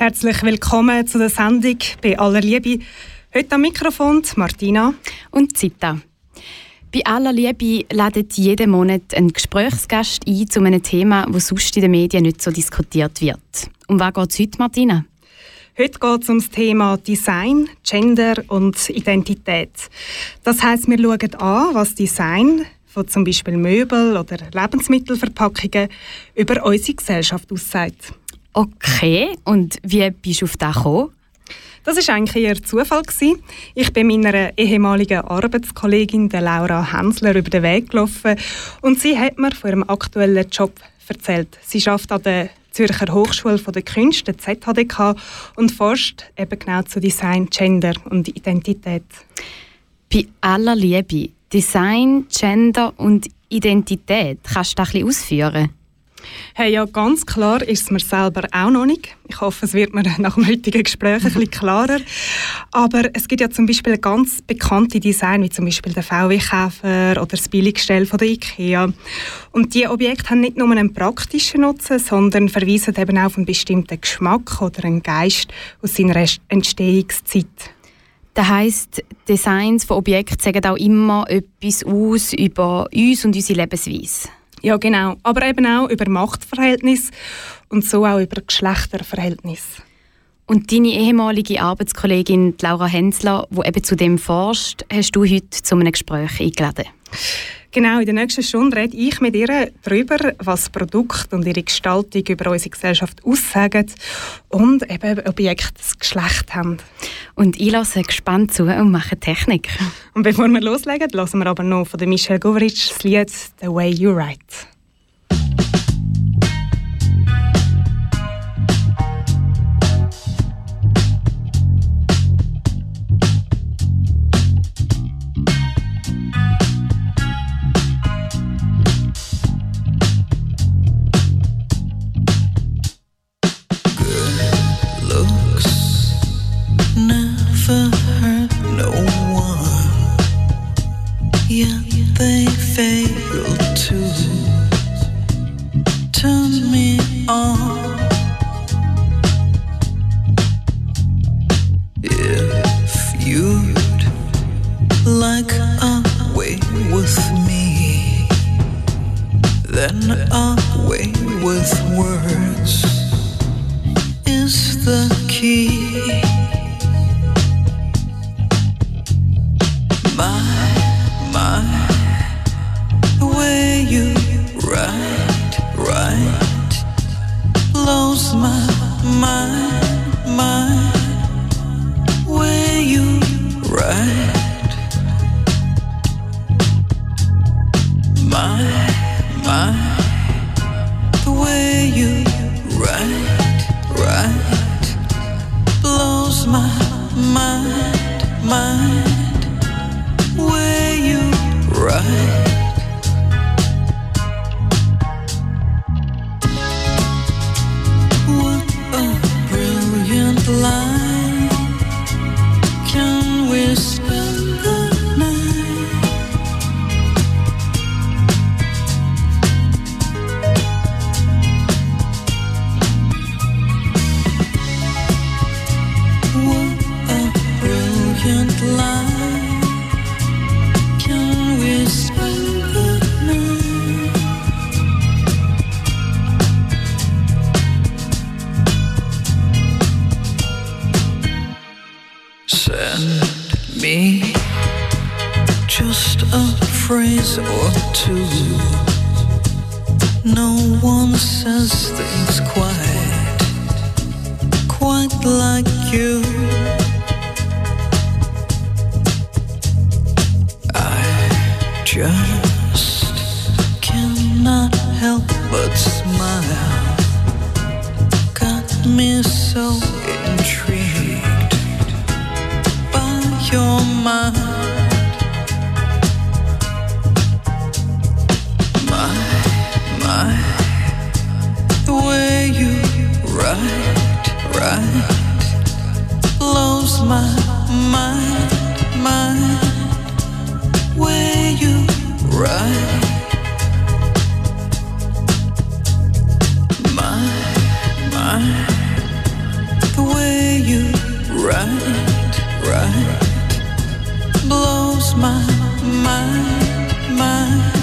Herzlich willkommen zu der Sendung bei aller Liebe. Heute am Mikrofon Martina und Zita. Bei aller Liebe ladet jeden Monat ein Gesprächsgast ein zu einem Thema, das sonst in den Medien nicht so diskutiert wird. Um was geht es heute, Martina? Heute geht es um das Thema Design, Gender und Identität. Das heißt, wir schauen an, was Design von zum Beispiel Möbel oder Lebensmittelverpackungen über unsere Gesellschaft aussagt. Okay, und wie bist du auf das gekommen? Das war eigentlich eher Zufall. Gewesen. Ich bin meiner ehemaligen Arbeitskollegin, der Laura Hensler, über den Weg gelaufen und sie hat mir von ihrem aktuellen Job erzählt. Sie arbeitet an der Zürcher Hochschule der Künste, ZHDK, und forscht eben genau zu Design, Gender und Identität. Bei aller Liebe, Design, Gender und Identität, kannst du das ein bisschen ausführen? Hey, ja, ganz klar ist es mir selber auch noch nicht. Ich hoffe, es wird mir nach dem heutigen Gespräch ein bisschen klarer. Aber es gibt ja zum Beispiel ganz bekannte Design, wie zum Beispiel der VW-Käfer oder das Billiggestell von der IKEA. Und diese Objekte haben nicht nur einen praktischen Nutzen, sondern verweisen eben auch auf einen bestimmten Geschmack oder einen Geist aus seiner Entstehungszeit. Das heisst, Designs von Objekten sagen auch immer etwas aus über uns und unsere Lebensweise. Ja, genau. Aber eben auch über Machtverhältnis und so auch über Geschlechterverhältnis. Und deine ehemalige Arbeitskollegin Laura Hensler, die eben zu dem forscht, hast du heute zu einem Gespräch eingeladen. Genau, in der nächsten Stunde rede ich mit ihr darüber, was Produkte und ihre Gestaltung über unsere Gesellschaft aussagen und eben Objekte das Geschlecht haben. Und ich lasse gespannt zu und mache Technik. Und bevor wir loslegen, lassen wir aber noch von Michelle Goveritsch das Lied «The Way You Write». The way you write, write blows my mind, mind.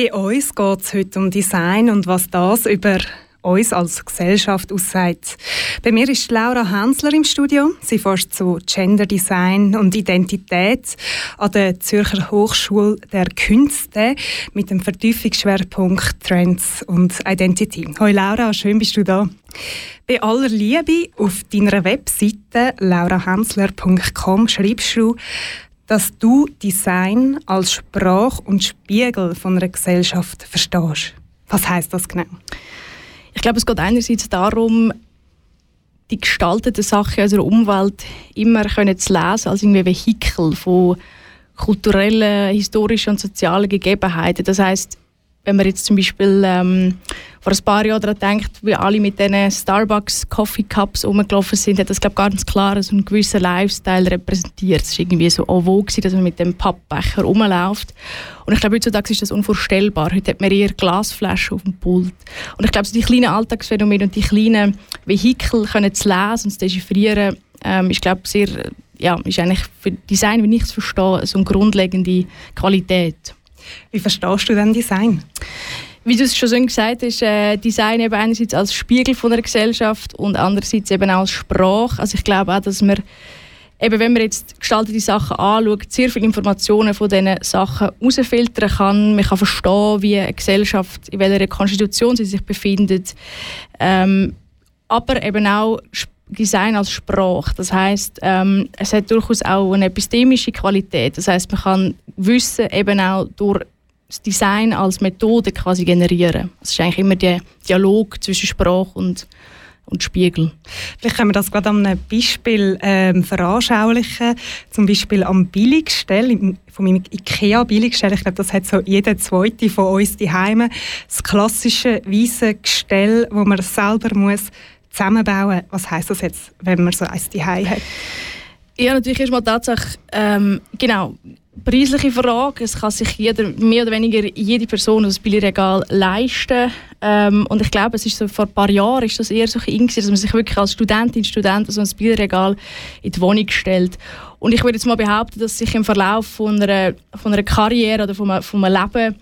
Bei uns geht es heute um Design und was das über uns als Gesellschaft aussagt. Bei mir ist Laura Hensler im Studio. Sie forscht zu Gender Design und Identität an der Zürcher Hochschule der Künste mit dem Vertiefungsschwerpunkt Trends und Identity. Hallo Laura, schön bist du da. Bei aller Liebe auf deiner Webseite laurahensler.com schreibst du, dass du Design als Sprach und Spiegel von einer Gesellschaft verstehst. Was heißt das genau? Ich glaube, es geht einerseits darum, die gestalteten Sachen unserer Umwelt immer können zu lesen als irgendwie Vehikel von kulturellen, historischen und sozialen Gegebenheiten. Das heißt, wenn man jetzt zum Beispiel ähm, vor ein paar Jahren daran denkt, wie alle mit diesen Starbucks Coffee Cups rumgelaufen sind, hat das glaube ganz klar so einen gewissen Lifestyle repräsentiert. Es war irgendwie so en vogue, dass man mit dem Pappbecher rumläuft. Und ich glaube, heutzutage ist das unvorstellbar. Heute hat man eher Glasflaschen auf dem Pult. Und ich glaube, so die kleinen Alltagsphänomene und die kleinen Vehikel können zu lesen und zu dechiffrieren, ähm, ist glaube sehr, ja, ist eigentlich für Design, wie ich es verstehe, so eine grundlegende Qualität. Wie verstehst du denn Design? Wie du es schon gesagt hast, äh, Design eben einerseits als Spiegel von der Gesellschaft und andererseits eben auch als Sprache. Also ich glaube auch, dass man eben, wenn man jetzt gestaltete Sachen anschaut, sehr viele Informationen von diesen Sachen herausfiltern kann. Man kann verstehen, wie eine Gesellschaft, in welcher Konstitution sie sich befindet. Ähm, aber eben auch Design als Sprache. Das heißt, ähm, es hat durchaus auch eine epistemische Qualität. Das heißt, man kann Wissen eben auch durch das Design als Methode quasi generieren. Es ist eigentlich immer der Dialog zwischen Sprache und, und Spiegel. Vielleicht können wir das gerade an einem Beispiel ähm, veranschaulichen. Zum Beispiel am Billiggestell, im- von meinem IKEA-Billiggestell. Ich glaube, das hat so jeder Zweite von uns daheim. Das klassische weiße Gestell, wo man selber muss zusammenbauen. Was heißt das jetzt, wenn man so eins daheim hat? Ja, natürlich ist mal tatsächlich, ähm, genau, preisliche Frage. Es kann sich jeder, mehr oder weniger jede Person das Billigregal leisten. Ähm, und ich glaube, es ist so, vor ein paar Jahren ist das eher so in, gewesen, dass man sich wirklich als Studentin, Student so ein Billigregal in die Wohnung stellt. Und ich würde jetzt mal behaupten, dass sich im Verlauf von einer, von einer Karriere oder von einem, von einem Leben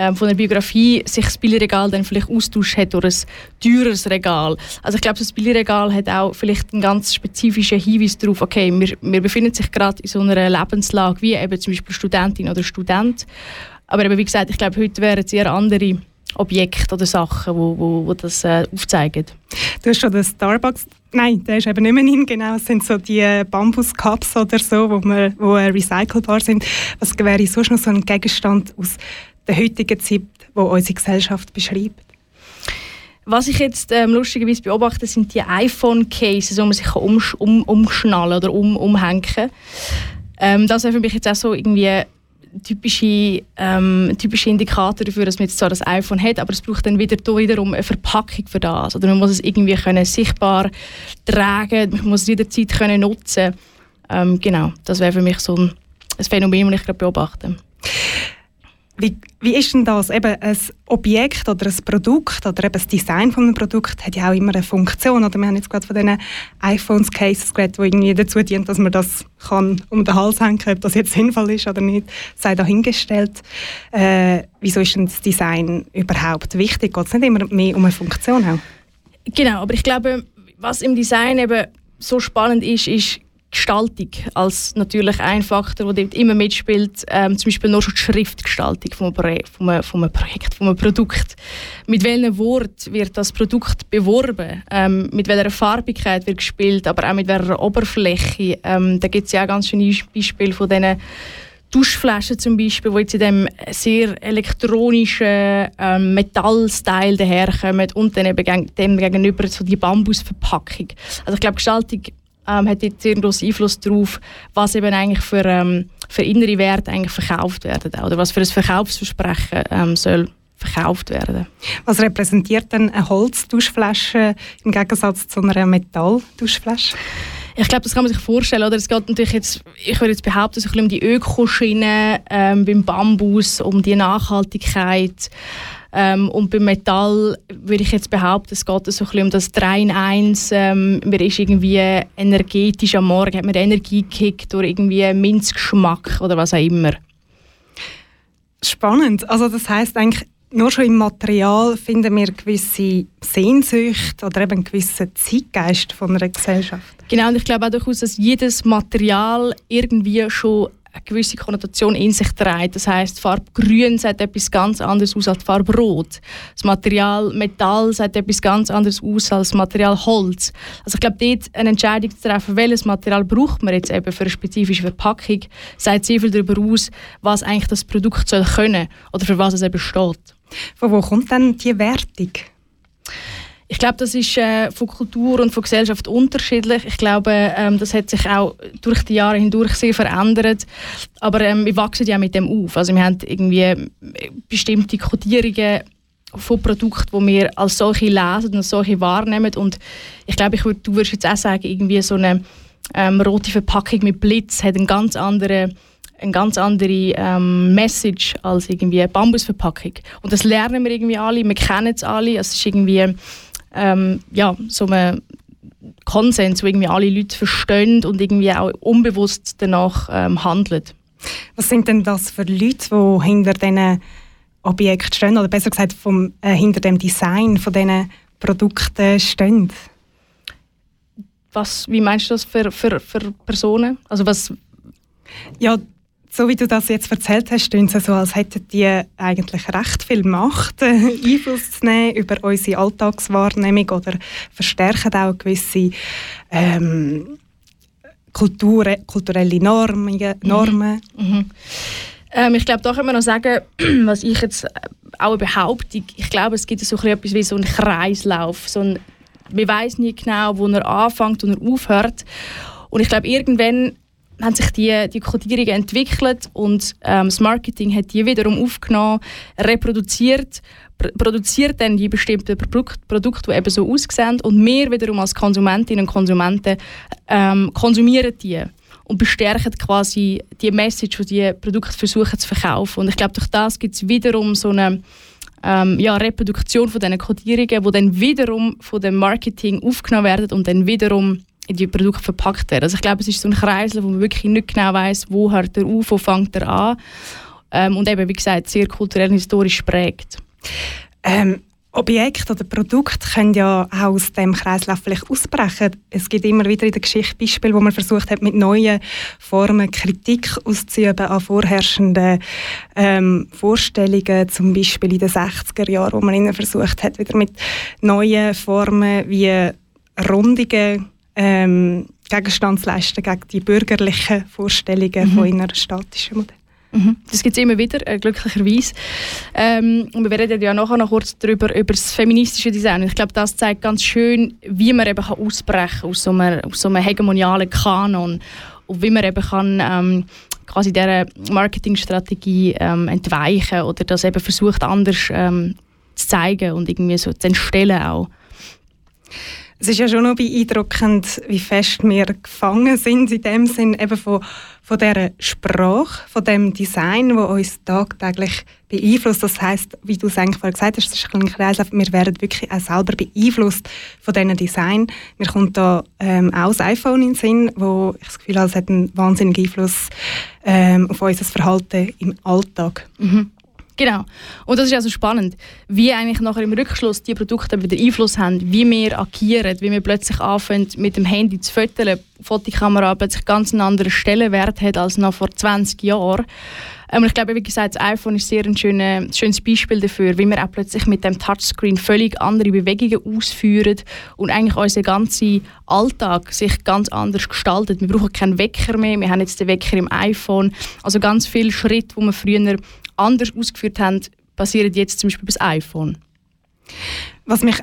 ähm, von der Biografie sich das Billigregal dann vielleicht austauscht hat durch ein teures Regal. Also ich glaube, das Billigregal hat auch vielleicht einen ganz spezifischen Hinweis darauf, okay, wir, wir befinden sich gerade in so einer Lebenslage wie eben zum Beispiel Studentin oder Student. Aber eben, wie gesagt, ich glaube, heute wären es eher andere Objekte oder Sachen, wo, wo, wo das äh, aufzeigen. Du hast schon den Starbucks, nein, der ist eben nicht mehr in, genau, es sind so die Bambus-Cups oder so, wo, man, wo äh, recycelbar sind. Was wäre sonst noch so ein Gegenstand aus der heutigen Zeit, wo unsere Gesellschaft beschreibt? Was ich jetzt ähm, lustigerweise beobachte, sind die iPhone-Cases, wo man sich um, um, umschnallen oder um, umhängen kann. Ähm, das wäre für mich jetzt auch so irgendwie typische, ähm, typische Indikator dafür, dass man jetzt zwar das iPhone hat, aber es braucht dann wieder wiederum eine Verpackung für das. Oder man muss es irgendwie können sichtbar tragen, man muss es jederzeit können nutzen. Ähm, genau, das wäre für mich so ein, ein Phänomen, das ich gerade beobachte. Wie, wie ist denn das? Eben ein Objekt oder ein Produkt oder eben das Design von einem Produkt hat ja auch immer eine Funktion. Oder wir haben jetzt gerade von diesen iPhones Cases geredet, die irgendwie dazu dienen, dass man das kann um den Hals hängen kann, ob das jetzt sinnvoll ist oder nicht, sei dahingestellt. Äh, wieso ist denn das Design überhaupt wichtig? Geht es nicht immer mehr um eine Funktion auch? Genau, aber ich glaube, was im Design eben so spannend ist, ist Gestaltung als natürlich ein Faktor, der dort immer mitspielt. Ähm, zum Beispiel nur schon die Schriftgestaltung von, einem, von einem Projekt, einem Produkt. Mit welchem Wort wird das Produkt beworben? Ähm, mit welcher Farbigkeit wird gespielt, aber auch mit welcher Oberfläche. Ähm, da gibt es ja auch ganz schöne Beispiele von diesen Duschflaschen zum Beispiel, die jetzt in dem sehr elektronischen ähm, Metallstyle daherkommen und dann eben dem gegenüber so die Bambusverpackung. Also ich glaube, Gestaltung ähm, hat jetzt sehr großen Einfluss darauf, was eben eigentlich für, ähm, für innere Werte eigentlich verkauft werden oder was für ein Verkaufsversprechen ähm, soll verkauft werden. Was repräsentiert denn eine Holzduschflasche im Gegensatz zu einer Metallduschflasche? Ich glaube, das kann man sich vorstellen. Oder? Es geht natürlich jetzt, ich würde jetzt behaupten, so ein bisschen um die Ökoschiene ähm, beim Bambus, um die Nachhaltigkeit. Ähm, und beim Metall würde ich jetzt behaupten, es geht so ein bisschen um das 3 in 1. Ähm, man ist irgendwie energetisch am Morgen, hat man Energie gekickt durch irgendwie Minzgeschmack oder was auch immer. Spannend. Also das heißt eigentlich, nur schon im Material finden wir gewisse Sehnsucht oder eben einen gewissen Zeitgeist von einer Gesellschaft. Genau, und ich glaube auch durchaus, dass jedes Material irgendwie schon eine gewisse Konnotation in sich trägt. Das heißt, die Farbe Grün sagt etwas ganz anderes aus als die Farbe Rot. Das Material Metall sagt etwas ganz anderes aus als das Material Holz. Also ich glaube, dort eine Entscheidung zu treffen, welches Material braucht man jetzt eben für eine spezifische Verpackung, sagt sehr viel darüber aus, was eigentlich das Produkt soll können oder für was es eben steht. Von wo kommt dann die Wertung? Ich glaube, das ist äh, von Kultur und von Gesellschaft unterschiedlich. Ich glaube, ähm, das hat sich auch durch die Jahre hindurch sehr verändert. Aber ähm, wir wachsen ja mit dem auf. Also wir haben irgendwie äh, bestimmte Kodierungen von Produkten, die wir als solche lesen und als solche wahrnehmen. Und ich glaube, ich würd, du würdest jetzt auch sagen, irgendwie so eine ähm, rote Verpackung mit Blitz hat einen ganz anderen eine ganz andere ähm, Message als irgendwie eine Bambusverpackung. Und das lernen wir irgendwie alle, wir kennen es alle. Es ist irgendwie ähm, ja, so ein Konsens, wo irgendwie alle Leute verstehen und irgendwie auch unbewusst danach ähm, handeln. Was sind denn das für Leute, die hinter diesen Objekten stehen oder besser gesagt vom, äh, hinter dem Design von diesen Produkten stehen? Was, wie meinst du das für, für, für Personen? Also was ja, so wie du das jetzt erzählt hast, klingt es so, als hätten die eigentlich recht viel Macht, äh, Einfluss zu nehmen über unsere Alltagswahrnehmung oder verstärken auch gewisse ähm, Kultur, kulturelle Normen. Mhm. Normen. Mhm. Ähm, ich glaube, da können wir noch sagen, was ich jetzt auch behaupte, ich glaube, es gibt so etwas wie so einen Kreislauf. So ein, man weiß nie genau, wo er anfängt und er aufhört. Und ich glaube, irgendwann haben sich die, die Kodierungen entwickelt und ähm, das Marketing hat die wiederum aufgenommen, reproduziert, pr produziert dann die bestimmten Produk Produkte, die eben so aussehen und wir wiederum als Konsumentinnen und Konsumenten ähm, konsumieren die und bestärken quasi die Message, die die Produkte versuchen zu verkaufen. Und ich glaube, durch das gibt es wiederum so eine ähm, ja, Reproduktion von diesen Kodierungen, die dann wiederum von dem Marketing aufgenommen werden und dann wiederum in die Produkte verpackt werden. Also ich glaube, es ist so ein Kreisel, wo man wirklich nicht genau weiß, wo hört er auf, wo fängt er an. Ähm, und eben, wie gesagt, sehr kulturell und historisch prägt. Ähm, Objekte oder Produkte können ja auch aus dem Kreislauf vielleicht ausbrechen. Es gibt immer wieder in der Geschichte Beispiele, wo man versucht hat, mit neuen Formen Kritik auszuüben an vorherrschenden ähm, Vorstellungen, zum Beispiel in den 60er Jahren, wo man versucht hat, wieder mit neuen Formen wie Rundungen ähm, Gegenstand zu leisten gegen die bürgerlichen Vorstellungen mhm. von innerstatischen Modellen. Mhm. Das gibt es immer wieder, äh, glücklicherweise. Ähm, und wir reden ja nachher noch kurz darüber, über das feministische Design. Ich glaube, das zeigt ganz schön, wie man eben kann ausbrechen aus so einem, aus so einem hegemonialen Kanon und wie man eben kann ähm, quasi dieser Marketingstrategie ähm, entweichen oder das eben versucht anders ähm, zu zeigen und irgendwie so zu entstellen auch. Es ist ja schon noch beeindruckend, wie fest wir gefangen sind in dem Sinn eben von, von dieser Sprache, von dem Design, wo uns tagtäglich beeinflusst. Das heißt, wie du es eigentlich vorher gesagt hast, das ist ein Kreislauf, wir werden wirklich auch selber beeinflusst von diesem Design. Mir kommt da ähm, auch das iPhone in den Sinn, wo ich das Gefühl habe, es hat einen wahnsinnigen Einfluss ähm, auf unser Verhalten im Alltag. Mhm. Genau. Und das ist also spannend, wie eigentlich nachher im Rückschluss die Produkte wieder Einfluss haben, wie wir agieren, wie wir plötzlich anfangen, mit dem Handy zu fotografieren, Fotokamera plötzlich ganz einen anderen Stellenwert hat als noch vor 20 Jahren. Ähm, ich glaube, wie gesagt, das iPhone ist sehr ein schönes, schönes Beispiel dafür, wie wir auch plötzlich mit dem Touchscreen völlig andere Bewegungen ausführen und eigentlich unser ganzer Alltag sich ganz anders gestaltet. Wir brauchen keinen Wecker mehr, wir haben jetzt den Wecker im iPhone. Also ganz viele Schritte, die wir früher anders ausgeführt haben, passieren jetzt zum Beispiel das iPhone. Was mich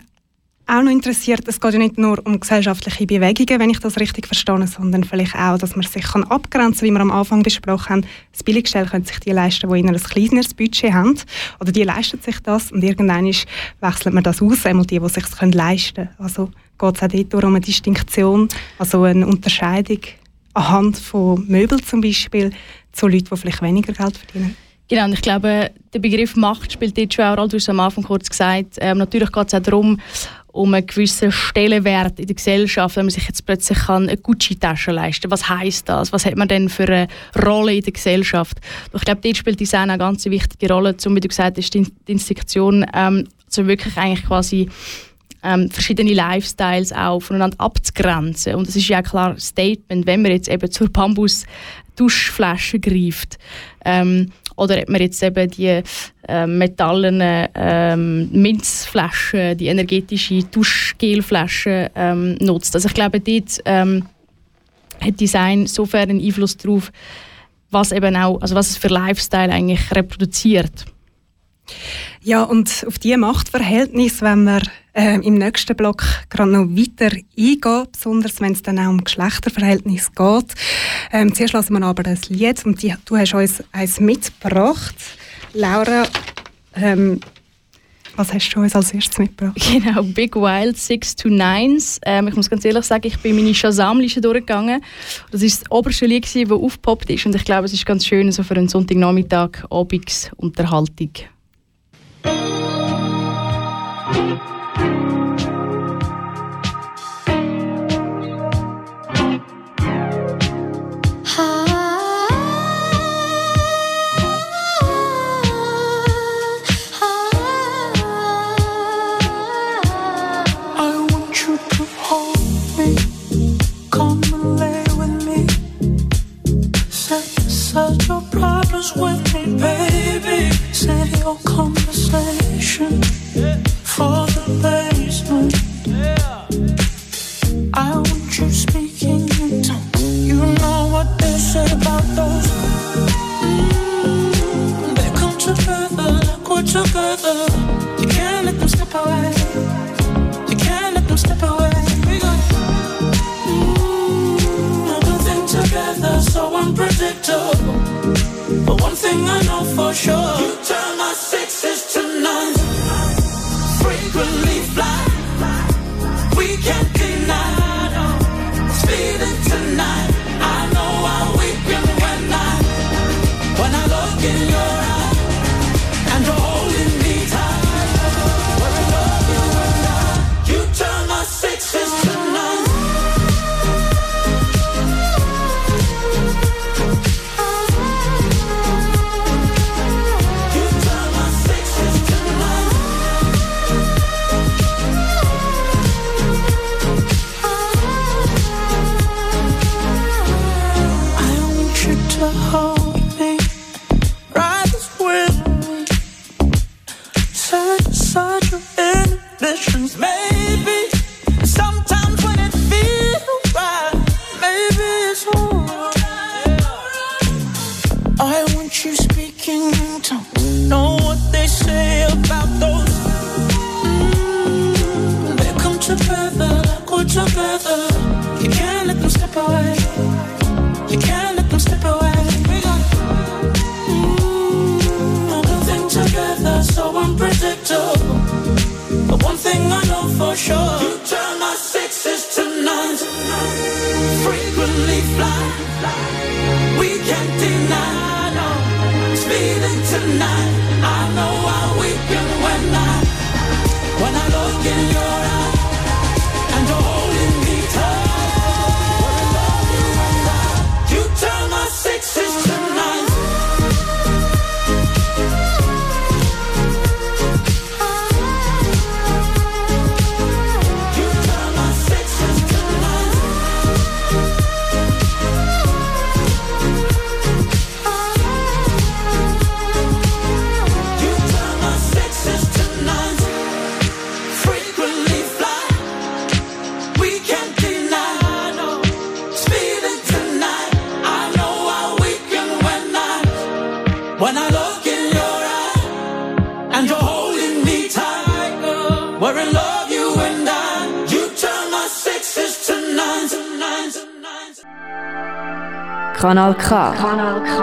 auch noch interessiert, es geht ja nicht nur um gesellschaftliche Bewegungen, wenn ich das richtig verstehe, sondern vielleicht auch, dass man sich kann abgrenzen kann, wie wir am Anfang besprochen haben. Das Billiggestell können sich die leisten, die in ein kleineres Budget haben. Oder die leisten sich das und irgendwann wechselt man das aus, einmal die, die sich es leisten können. Also geht es auch dort um eine Distinktion, also eine Unterscheidung anhand von Möbeln zum Beispiel zu Leuten, die vielleicht weniger Geld verdienen. Genau, und ich glaube, der Begriff Macht spielt dort schon auch, du hast es am Anfang kurz gesagt, ähm, natürlich geht es auch darum, um einen gewissen Stellenwert in der Gesellschaft, wenn man sich jetzt plötzlich kann eine Gucci-Tasche leisten kann. Was heißt das? Was hat man denn für eine Rolle in der Gesellschaft? ich glaube, dort spielt Design eine ganz wichtige Rolle, zum wie du gesagt hast, die Institution, ähm, also wirklich eigentlich quasi ähm, verschiedene Lifestyles auch voneinander abzugrenzen. Und das ist ja klar ein Statement, wenn man jetzt eben zur Bambus-Duschflasche greift. Ähm, oder ob man jetzt eben die äh, metallenen ähm, Minzflaschen, die energetische Duschgelflaschen ähm, nutzt. Also ich glaube, dort ähm, hat Design insofern einen Einfluss darauf, was eben auch, also was es für Lifestyle eigentlich reproduziert. Ja, und auf diese Machtverhältnis, wenn wir äh, im nächsten Block gerade noch weiter eingehen, besonders wenn es dann auch um Geschlechterverhältnis geht. Ähm, zuerst lassen wir aber das Lied und die, du hast uns eins mitgebracht. Laura, ähm, was hast du uns als erstes mitgebracht? Genau, Big Wild 6 to 9 ähm, Ich muss ganz ehrlich sagen, ich bin meine Shazam-Liste durchgegangen. Das ist das oberste Lied, das aufgepoppt ist und ich glaube, es ist ganz schön so für einen Sonntagnachmittag, Abendsunterhaltung. You affection for the basement. I want you speaking in tongues. You know what they say about those. Mm, they come together like we're together. You can't let them step away. You can't let them step away. We got mm, everything together, so unpredictable. But one thing I know for sure, you turn my secretly fly. We can't deny, no. Speeding tonight. Kanal K. Kanal K.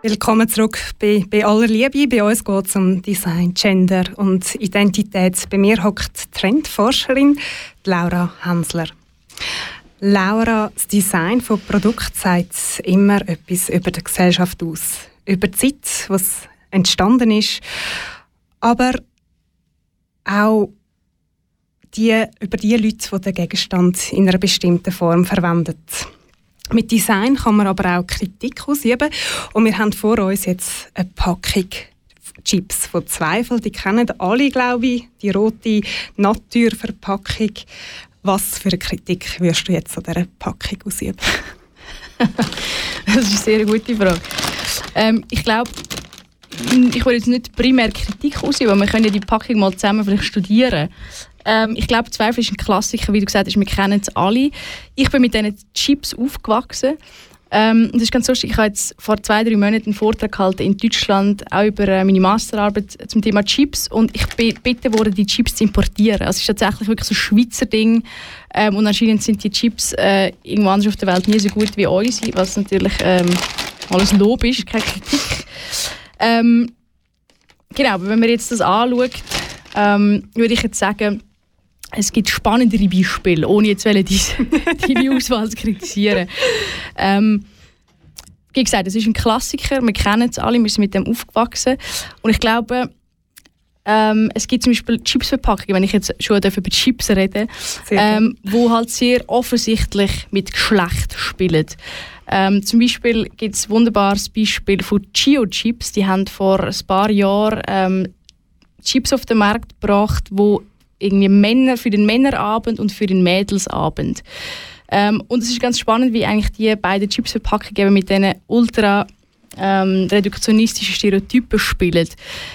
Willkommen zurück bei, bei aller Liebe. Bei uns geht es um Design, Gender und Identität. Bei mir hockt Trendforscherin Laura Hansler. Laura, das Design von Produkt sagt immer etwas über die Gesellschaft aus, über die Zeit, was entstanden ist, aber auch die, über die Leute, die den Gegenstand in einer bestimmten Form verwenden. Mit Design kann man aber auch Kritik ausüben. Und wir haben vor uns jetzt eine Packung Chips von Zweifel. Die kennen alle, glaube ich, die rote Naturverpackung. Was für eine Kritik würdest du jetzt an dieser Packung ausüben? Das ist eine sehr gute Frage. Ähm, ich glaube, ich will jetzt nicht primär Kritik ausüben, aber wir können ja die Packung mal zusammen vielleicht studieren. Ähm, ich glaube, Zweifel ist ein Klassiker, wie du gesagt hast, wir kennen es alle. Ich bin mit diesen Chips aufgewachsen. Ähm, das ist ganz lustig. Ich habe jetzt vor zwei, drei Monaten einen Vortrag gehalten in Deutschland, auch über äh, meine Masterarbeit zum Thema Chips. Und ich bin gebeten die Chips zu importieren. Also es ist tatsächlich wirklich so ein Schweizer Ding. Ähm, und anscheinend sind die Chips äh, irgendwo anders auf der Welt nie so gut wie unsere, was natürlich ähm, alles Lob ist, keine Kritik. Ähm, genau, aber wenn man jetzt das anschaut, ähm, würde ich jetzt sagen, es gibt spannendere Beispiele, ohne jetzt diese, deine Auswahl zu kritisieren. Ähm, wie gesagt, es ist ein Klassiker, wir kennen es alle, wir sind mit dem aufgewachsen. Und ich glaube, ähm, es gibt zum Beispiel Chipsverpackungen, wenn ich jetzt schon über Chips rede, ähm, wo halt sehr offensichtlich mit Geschlecht spielen. Ähm, zum Beispiel gibt es ein wunderbares Beispiel von Chio Chips. Die haben vor ein paar Jahren ähm, Chips auf den Markt gebracht, wo irgendwie Männer für den Männerabend und für den Mädelsabend. Ähm, und es ist ganz spannend, wie eigentlich die beiden Chipsverpackungen mit diesen ultra ähm, reduktionistischen Stereotypen spielen.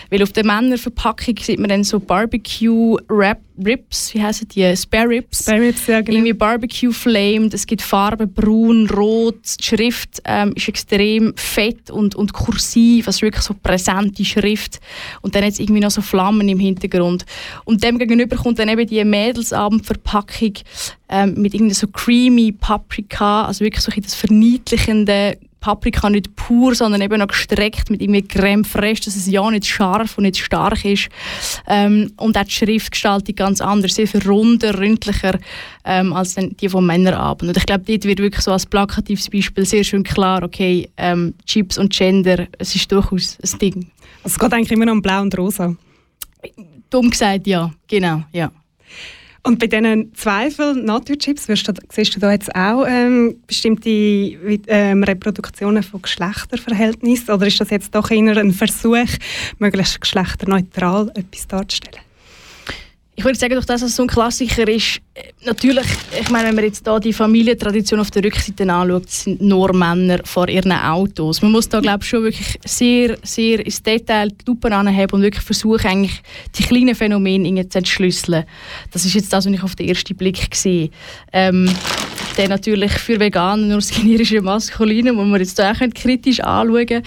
Weil auf der Männerverpackung sieht man dann so Barbecue Rap Ribs, wie heißen die? Spare Ribs. Spare Ribs, ja, genau. Irgendwie Barbecue Flamed, es gibt Farben braun, rot, die Schrift ähm, ist extrem fett und, und kursiv, also wirklich so präsente Schrift. Und dann jetzt irgendwie noch so Flammen im Hintergrund. Und dem gegenüber kommt dann eben die Mädelsabendverpackung ähm, mit irgendwie so creamy Paprika, also wirklich so ein das verniedlichende Paprika nicht pur, sondern eben noch gestreckt mit irgendwie Creme fraiche, dass es ja nicht scharf und nicht stark ist. Ähm, und auch die Schriftgestaltung ganz anders, sehr viel runder, ründlicher ähm, als die vom Männerabend. Und ich glaube, dort wird wirklich so als plakatives Beispiel sehr schön klar, okay, ähm, Chips und Gender, es ist durchaus ein Ding. Also es geht eigentlich immer noch um Blau und Rosa. Dumm gesagt, ja, genau, ja. Und bei diesen Zweifeln Naturchips wirst du, siehst du da jetzt auch ähm, bestimmte ähm, Reproduktionen von Geschlechterverhältnissen? Oder ist das jetzt doch eher ein Versuch, möglichst geschlechterneutral etwas darzustellen? Ich würde sagen, durch das, dass es so ein Klassiker ist, äh, natürlich, ich meine, wenn man jetzt da die Familientradition auf der Rückseite anschaut, sind nur Männer vor ihren Autos. Man muss da, glaube ich, schon wirklich sehr, sehr ins Detail die Lupe anheben und wirklich versuchen, eigentlich die kleinen Phänomene zu entschlüsseln. Das ist jetzt das, was ich auf den ersten Blick sehe. Ähm, dann natürlich für Veganer nur das generische Maskuline, wo man jetzt auch kritisch anschauen können.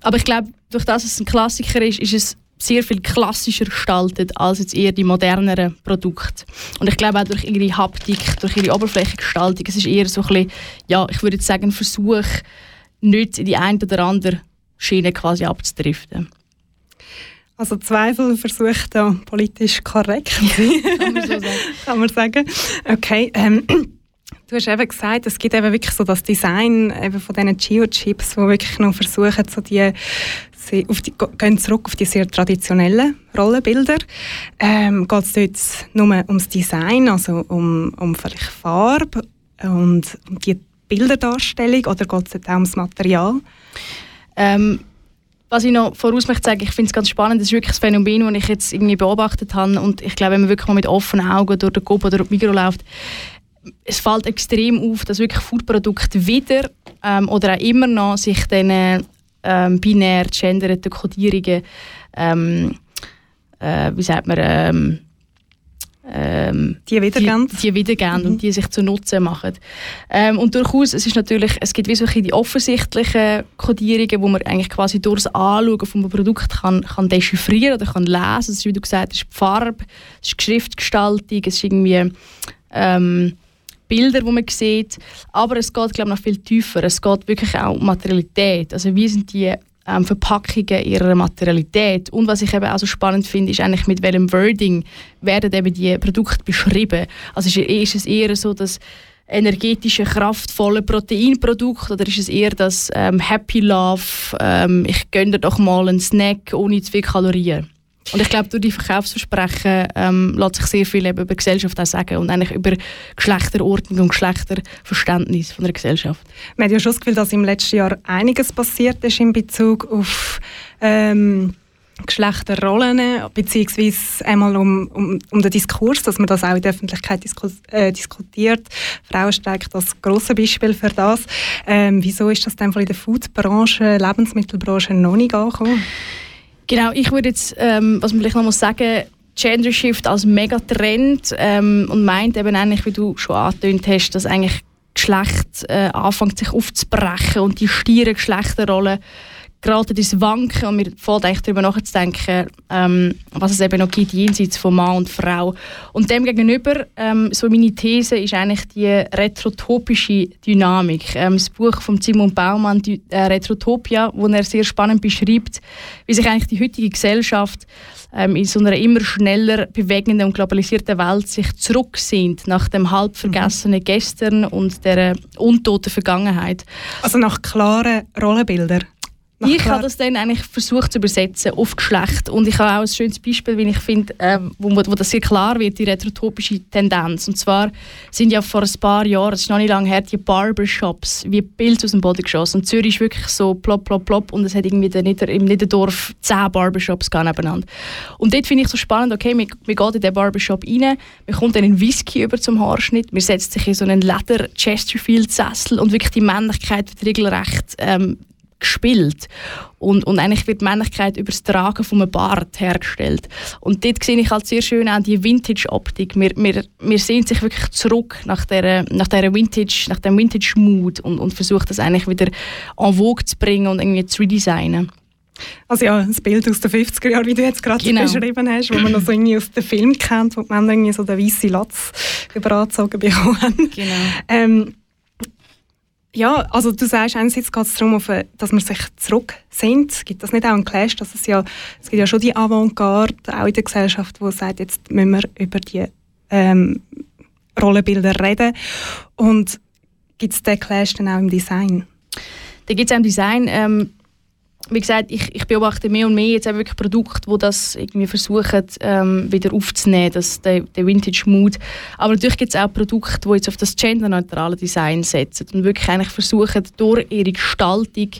Aber ich glaube, durch das es ein Klassiker ist, ist es sehr viel klassischer gestaltet als jetzt eher die moderneren Produkte. Und ich glaube auch durch ihre Haptik, durch ihre Oberflächengestaltung, es ist eher so ein bisschen, ja, ich würde jetzt sagen, ein Versuch, nicht in die eine oder andere Schiene quasi abzudriften. Also Zweifel versucht da politisch korrekt zu sein, Kann man so sagen. kann man sagen. Okay, ähm, du hast eben gesagt, es gibt eben wirklich so das Design eben von diesen Geo-Chips, die wirklich noch versuchen, so die, sie auf die, gehen zurück auf die sehr traditionellen Rollenbilder. Ähm, geht es dort nur ums Design, also um, um vielleicht Farbe und um die Bilderdarstellung oder geht es auch ums Material? Ähm, was ich noch voraus möchte sagen, ich finde es ganz spannend, das ist wirklich ein Phänomen, das ich jetzt irgendwie beobachtet habe und ich glaube, wenn man wirklich mal mit offenen Augen durch den Coop oder durch Migros läuft, es fällt extrem auf, dass wirklich Foodprodukte wieder ähm, oder auch immer noch sich diesen ähm, binär genderten Kodierungen ähm, äh, wie sagt man ähm, ähm, Die wiedergeben? die, die wiedergeben und die sich zu Nutzen machen. Ähm, und durchaus, es ist natürlich, es gibt wie solche die offensichtlichen Kodierungen, wo man eigentlich quasi durch das Anschauen von einem Produkt kann, kann dechiffrieren oder kann lesen. Das ist, wie du gesagt hast, die Farbe, es ist die Schriftgestaltung, es ist irgendwie ähm, Bilder, die man sieht. Aber es geht, glaube ich, noch viel tiefer. Es geht wirklich auch um Materialität. Also wie sind die ähm, Verpackungen ihrer Materialität. Und was ich eben auch so spannend finde, ist eigentlich mit welchem Wording werden eben die Produkte beschrieben. Also ist, ist es eher so, dass energetische, kraftvolle Proteinprodukt oder ist es eher das ähm, Happy Love, ähm, ich gönne dir doch mal einen Snack ohne zu viel Kalorien. Und ich glaube, durch die Verkaufsversprechen ähm, lässt sich sehr viel eben über Gesellschaft auch sagen und eigentlich über Geschlechterordnung und Geschlechterverständnis von der Gesellschaft. Man hat ja schon das Gefühl, dass im letzten Jahr einiges passiert ist in Bezug auf ähm, Geschlechterrollen, beziehungsweise einmal um, um, um den Diskurs, dass man das auch in der Öffentlichkeit disku äh, diskutiert. Frauenstreik das große Beispiel für das. Ähm, wieso ist das dann in der Foodbranche, Lebensmittelbranche noch nicht angekommen? Genau, ich würde jetzt, ähm, was man vielleicht noch muss sagen, Gender Shift als Megatrend ähm, und meint eben eigentlich, wie du schon angetönt hast, dass eigentlich Geschlecht äh, anfängt sich aufzubrechen und die stieren Geschlechterrollen geraten ins Wanken und mir fällt eigentlich darüber nachzudenken, ähm, was es eben noch gibt jenseits von Mann und Frau. Und dem gegenüber, ähm, so meine These, ist eigentlich die retrotopische Dynamik. Ähm, das Buch von Simon Baumann, die, äh, Retrotopia, wo er sehr spannend beschreibt, wie sich eigentlich die heutige Gesellschaft ähm, in so einer immer schneller bewegenden und globalisierten Welt sich zurücksehnt nach dem halb vergessenen Gestern und der untoten Vergangenheit. Also nach klaren Rollenbildern? Ich klar- habe das dann eigentlich versucht zu übersetzen auf Geschlecht und ich habe auch ein schönes Beispiel, wie ich finde, ähm, wo, wo das sehr klar wird, die retrotopische Tendenz. Und zwar sind ja vor ein paar Jahren, es ist noch nicht lange her, die Barbershops wie Bild aus dem Boden geschossen. Und Zürich ist wirklich so plopp, plopp, plopp und es hat irgendwie der Nieder, im Niederdorf zehn Barbershops nebeneinander. Und dort finde ich so spannend, okay, man, man geht in den Barbershop rein, man kommt dann einen Whisky über zum Haarschnitt, man setzt sich in so einen Leder Chesterfield-Sessel und wirklich die Männlichkeit wird regelrecht ähm, gespielt. Und, und eigentlich wird die Männlichkeit über das Tragen von einem Bart hergestellt. Und dort sehe ich halt sehr schön auch die Vintage-Optik. Wir, wir, wir sehen sich wirklich zurück nach dieser, nach dieser Vintage, nach dem Vintage-Mood und, und versuchen das eigentlich wieder en vogue zu bringen und irgendwie zu redesignen. Also ja, das Bild aus den 50er Jahren, wie du jetzt gerade Genau. beschrieben hast, wo man noch so irgendwie aus dem Film kennt, wo die Männer irgendwie so den weißen Latz überangezogen bekommen haben. Genau. Ähm, ja, also du sagst, einerseits geht es darum, äh, dass man sich zurücksehnt. Gibt das nicht auch einen Clash, dass es ja, es gibt ja schon die Avantgarde, auch in der Gesellschaft, die sagt, jetzt müssen wir über die ähm, Rollenbilder reden. Und gibt es den Clash dann auch im Design? Da gibt es auch im Design, ähm, wie gesagt, ich, ich beobachte mehr und mehr jetzt auch wirklich Produkte, die das irgendwie versuchen, ähm, wieder aufzunehmen, das, den, den Vintage-Mood. Aber natürlich gibt es auch Produkte, die jetzt auf das genderneutrale Design setzen und wirklich eigentlich versuchen, durch ihre Gestaltung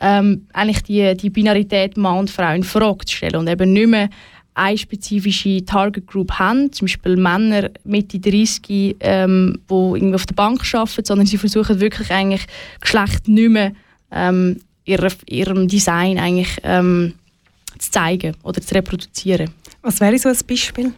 ähm, eigentlich die, die Binarität Mann und Frau in Frage zu stellen und eben nicht mehr eine spezifische Target Group haben, zum Beispiel Männer Mitte 30, ähm, die irgendwie auf der Bank arbeiten, sondern sie versuchen wirklich eigentlich Geschlecht nicht mehr ähm, ihrer, ihrem Design eigentlich ähm, zu zeigen oder zu reproduzieren. Was wäre so ein Beispiel?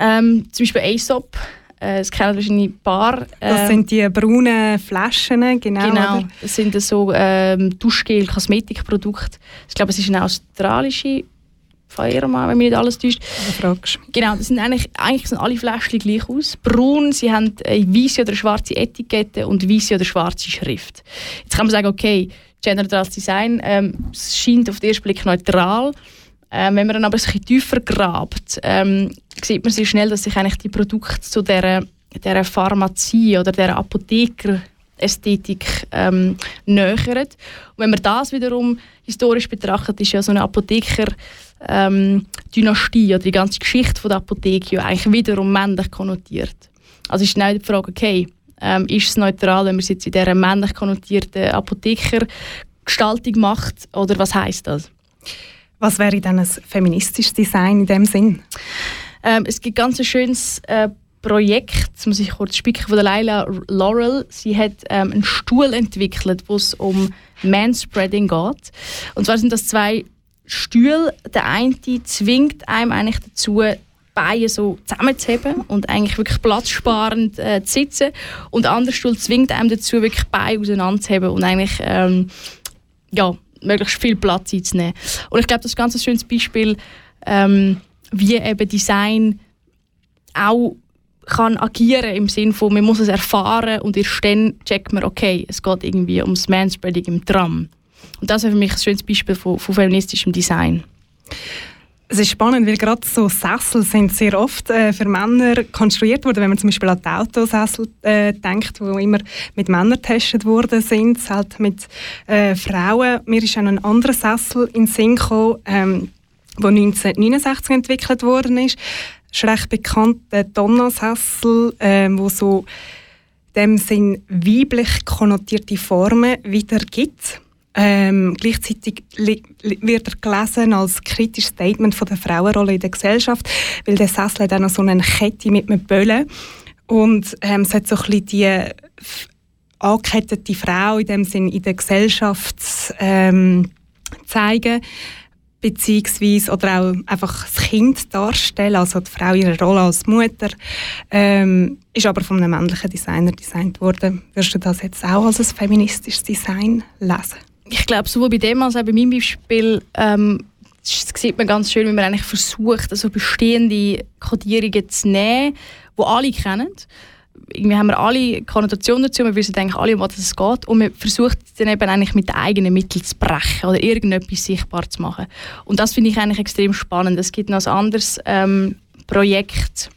Ähm, zum Beispiel Aesop Äh, es kennen wahrscheinlich ein paar. Das ähm, sind die braunen Flaschen, genau. Genau, oder? das sind so ähm, Duschgel, Kosmetikprodukte. Ich glaube, es ist eine australische Firma, wenn mich nicht alles täuscht. Fragst. Genau, das sind eigentlich, eigentlich sehen alle Fläschchen gleich aus. Braun, sie haben eine weiße oder schwarze Etikette und weiße oder schwarze Schrift. Jetzt kann man sagen, okay, genderneutrales Design ähm, scheint auf den ersten Blick neutral. Ähm, wenn man dann aber ein bisschen tiefer grabt, ähm, sieht man sehr schnell, dass sich eigentlich die Produkte zu dieser, dieser Pharmazie oder dieser Apotheker Ästhetik ähm, nähern. Und wenn man das wiederum historisch betrachtet, ist ja so eine Apotheker ähm, Dynastie oder die ganze Geschichte von der Apotheke ja eigentlich wiederum männlich konnotiert. Also ist genau die Frage, okay, ähm, ist es neutral, wenn man es jetzt in dieser männlich konnotierten Apothekergestaltung macht oder was heißt das? Was wäre dann ein feministisches Design in dem Sinn? Ähm, es gibt ganz ein schönes äh, Projekt, das muss ich kurz spicken, von der Leila Laurel. Sie hat ähm, einen Stuhl entwickelt, wo es um Manspreading geht. Und zwar sind das zwei Stühle. Der eine zwingt einem eigentlich dazu, Beine so zusammenzuheben und eigentlich wirklich platzsparend äh, zu sitzen. Und der andere Stuhl zwingt einem dazu, wirklich Beine auseinanderzuheben und eigentlich ähm, ja, möglichst viel Platz einzunehmen. Und ich glaube, das ist ein ganz schönes Beispiel, ähm, wie eben Design auch kann agieren im Sinne von, man muss es erfahren und erst dann checkt man, okay, es geht irgendwie ums Manspreading im Tram. Und das ist für mich ein schönes Beispiel von, von feministischem Design. Es ist spannend, weil gerade so Sessel sind sehr oft äh, für Männer konstruiert worden. Wenn man zum Beispiel an die Autosessel äh, denkt, die immer mit Männern getestet worden sind, halt mit äh, Frauen. Mir ist auch ein anderer Sessel in den Sinn gekommen, ähm, der 1969 entwickelt worden ist. Das ist recht der Donna-Sessel, äh, wo so dem Sinn weiblich konnotierte Formen wiedergibt. Ähm, gleichzeitig wird er gelesen als kritisches Statement von der Frauenrolle in der Gesellschaft, weil der Sessel hat auch noch so eine Kette mit einem Böllen und ähm, es hat so ein bisschen die angekettete Frau in dem Sinn in der Gesellschaft ähm, zeigen beziehungsweise oder auch einfach das Kind darstellen, also die Frau ihre Rolle als Mutter, ähm, ist aber von einem männlichen Designer designt worden. Würdest du das jetzt auch als ein feministisches Design lesen? Ich glaube, sowohl bei dem als auch bei meinem Beispiel ähm, sieht man ganz schön, wie man eigentlich versucht, also bestehende Kodierungen zu nehmen, die alle kennen. Irgendwie haben wir alle Konnotationen dazu, wir wissen eigentlich alle, um was es geht und man versucht dann eben eigentlich mit eigenen Mitteln zu brechen oder irgendetwas sichtbar zu machen. Und das finde ich eigentlich extrem spannend. Es gibt noch ein anderes ähm, Projekt,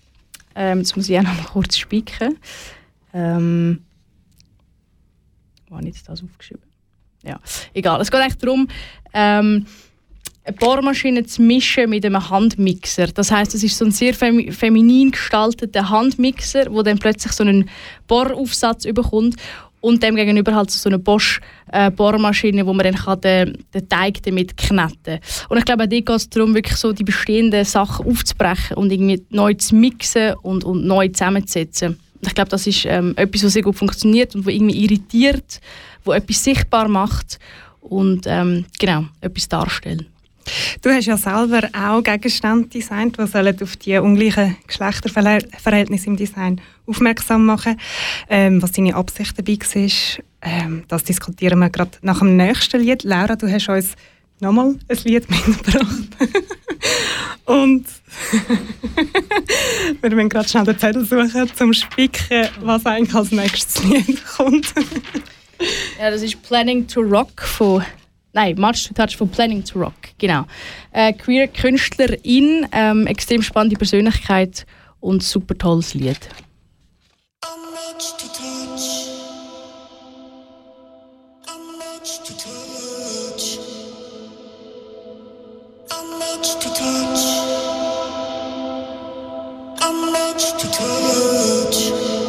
ähm, jetzt muss ich auch noch mal kurz spicken. Ähm, wo habe ich das aufgeschrieben? Ja, egal. Es geht eigentlich darum, ähm, eine Bohrmaschine zu mischen mit einem Handmixer. Das heißt, es ist so ein sehr fem feminin gestalteter Handmixer, wo dann plötzlich so einen Bohraufsatz überkommt und dem gegenüber halt so eine Bosch äh, Bohrmaschine, wo man dann kann den, den Teig damit kneten. Und ich glaube, dort geht es darum, wirklich so die bestehenden Sachen aufzubrechen und irgendwie neu zu mixen und, und neu zusammenzusetzen. Und ich glaube, das ist ähm, etwas, was sehr gut funktioniert und wo irgendwie irritiert, wo etwas sichtbar macht und ähm, genau etwas darstellen. Du hast ja selber auch Gegenstände designt, die auf die ungleichen Geschlechterverhältnisse im Design aufmerksam machen. Ähm, was deine Absicht dabei war, ähm, das diskutieren wir gerade nach dem nächsten Lied. Laura, du hast uns nochmal ein Lied mitgebracht. Und wir müssen gerade schnell den Zettel suchen, zum Spicken, was eigentlich als nächstes Lied kommt. ja, das ist Planning to Rock von Nein, March to Touch von Planning to Rock, genau. Äh, queer Künstlerin, ähm, extrem spannende Persönlichkeit und super tolles Lied. to touch.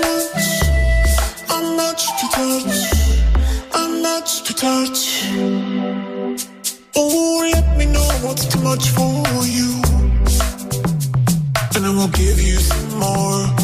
Much. I'm much to touch. I'm much to touch. Oh, let me know what's too much for you. And will give you some more.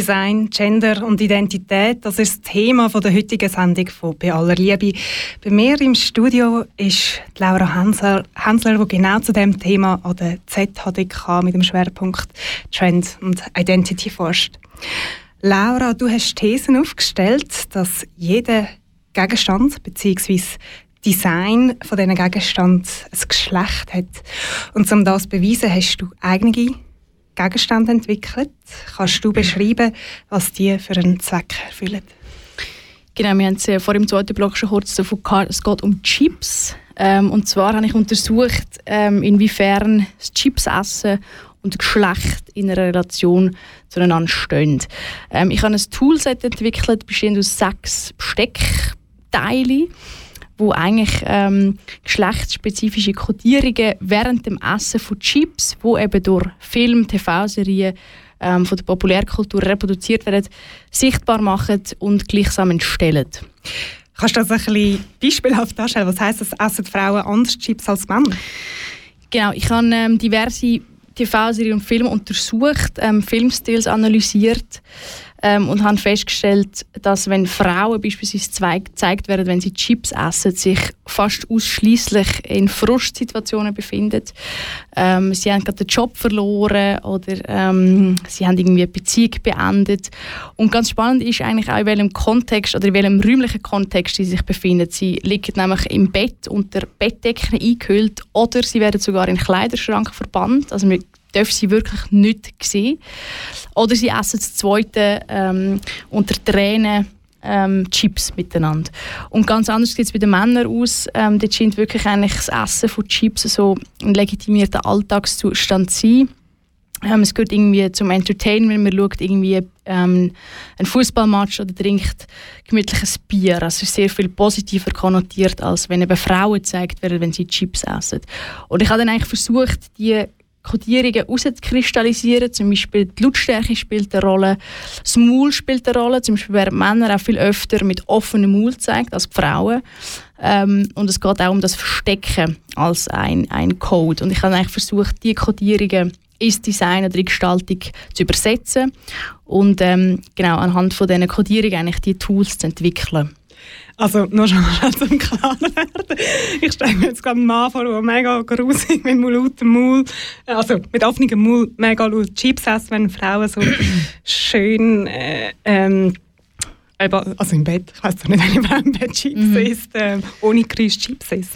Design, Gender und Identität, das ist das Thema der heutigen Sendung von «Bei aller Liebe». Bei mir im Studio ist Laura Hensler, Hensler, die genau zu dem Thema an der ZHDK mit dem Schwerpunkt Trend und Identity forscht. Laura, du hast Thesen aufgestellt, dass jeder Gegenstand bzw. Design von diesen Gegenstand ein Geschlecht hat. Und um das zu beweisen, hast du eigene Gegenstände entwickelt. Kannst du beschreiben, was die für einen Zweck erfüllen? Genau, wir haben es äh, vor dem zweiten Block schon kurz davon gehabt, es geht um Chips. Ähm, und zwar habe ich untersucht, ähm, inwiefern das Chipsessen und Geschlecht in einer Relation zueinander stehen. Ähm, ich habe ein Toolset entwickelt, bestehend aus sechs Besteckteilen, wo eigentlich ähm, geschlechtsspezifische Kodierungen während dem Essen von Chips, wo eben durch Film, TV-Serien ähm, von der Populärkultur reproduziert werden, sichtbar machen und gleichsam entstellen. Kannst du das ein bisschen beispielhaft darstellen? Was heisst das, essen Frauen anders Chips als Männer? Genau, ich habe ähm, diverse TV-Serien und Filme untersucht, ähm, Filmstils analysiert ähm, und habe festgestellt, dass wenn Frauen beispielsweise gezeigt werden, wenn sie Chips essen, sich fast ausschließlich in Frustsituationen befinden. Ähm, sie haben gerade den Job verloren oder ähm, sie haben irgendwie eine Beziehung beendet. Und ganz spannend ist eigentlich auch, in welchem Kontext oder in welchem räumlichen Kontext sie sich befinden. Sie liegen nämlich im Bett unter Bettdecken eingehüllt oder sie werden sogar in Kleiderschrank verbannt. Also dürfen sie wirklich nicht sehen. Oder sie essen das zweite ähm, unter Tränen ähm, Chips miteinander. Und ganz anders sieht es bei den Männern aus. Ähm, dort scheint wirklich eigentlich das Essen von Chips so ein legitimierter Alltagszustand zu sein. Ähm, es gehört irgendwie zum Entertainment, man schaut irgendwie ähm, einen Fußballmatch oder trinkt gemütliches Bier. Also ist sehr viel positiver konnotiert, als wenn eben Frauen gezeigt werden, wenn sie Chips essen. Und ich habe dann eigentlich versucht, die Kodierungen herauszukristallisieren. Zum Beispiel die Lautstärke spielt eine Rolle, das Maul spielt eine Rolle. Zum Beispiel werden Männer auch viel öfter mit offenem Maul gezeigt als Frauen. Ähm, und es geht auch um das Verstecken als ein, ein Code. Und ich habe eigentlich versucht, die Kodierungen ins Design oder in Gestaltung zu übersetzen und ähm, genau anhand von diesen Kodierungen eigentlich die Tools zu entwickeln. Also, nur schon mal zum klar werden. Ich stelle mir jetzt gerade einen Mann vor, der mega grusig mit lautem Maul, also mit offenem Maul, mega laut Chips essen, wenn Frauen so schön, äh, ähm, also im Bett, ich weiß doch nicht, wenn ich im Bett Chips mhm. isst, äh, ohne Kreis Chips isst.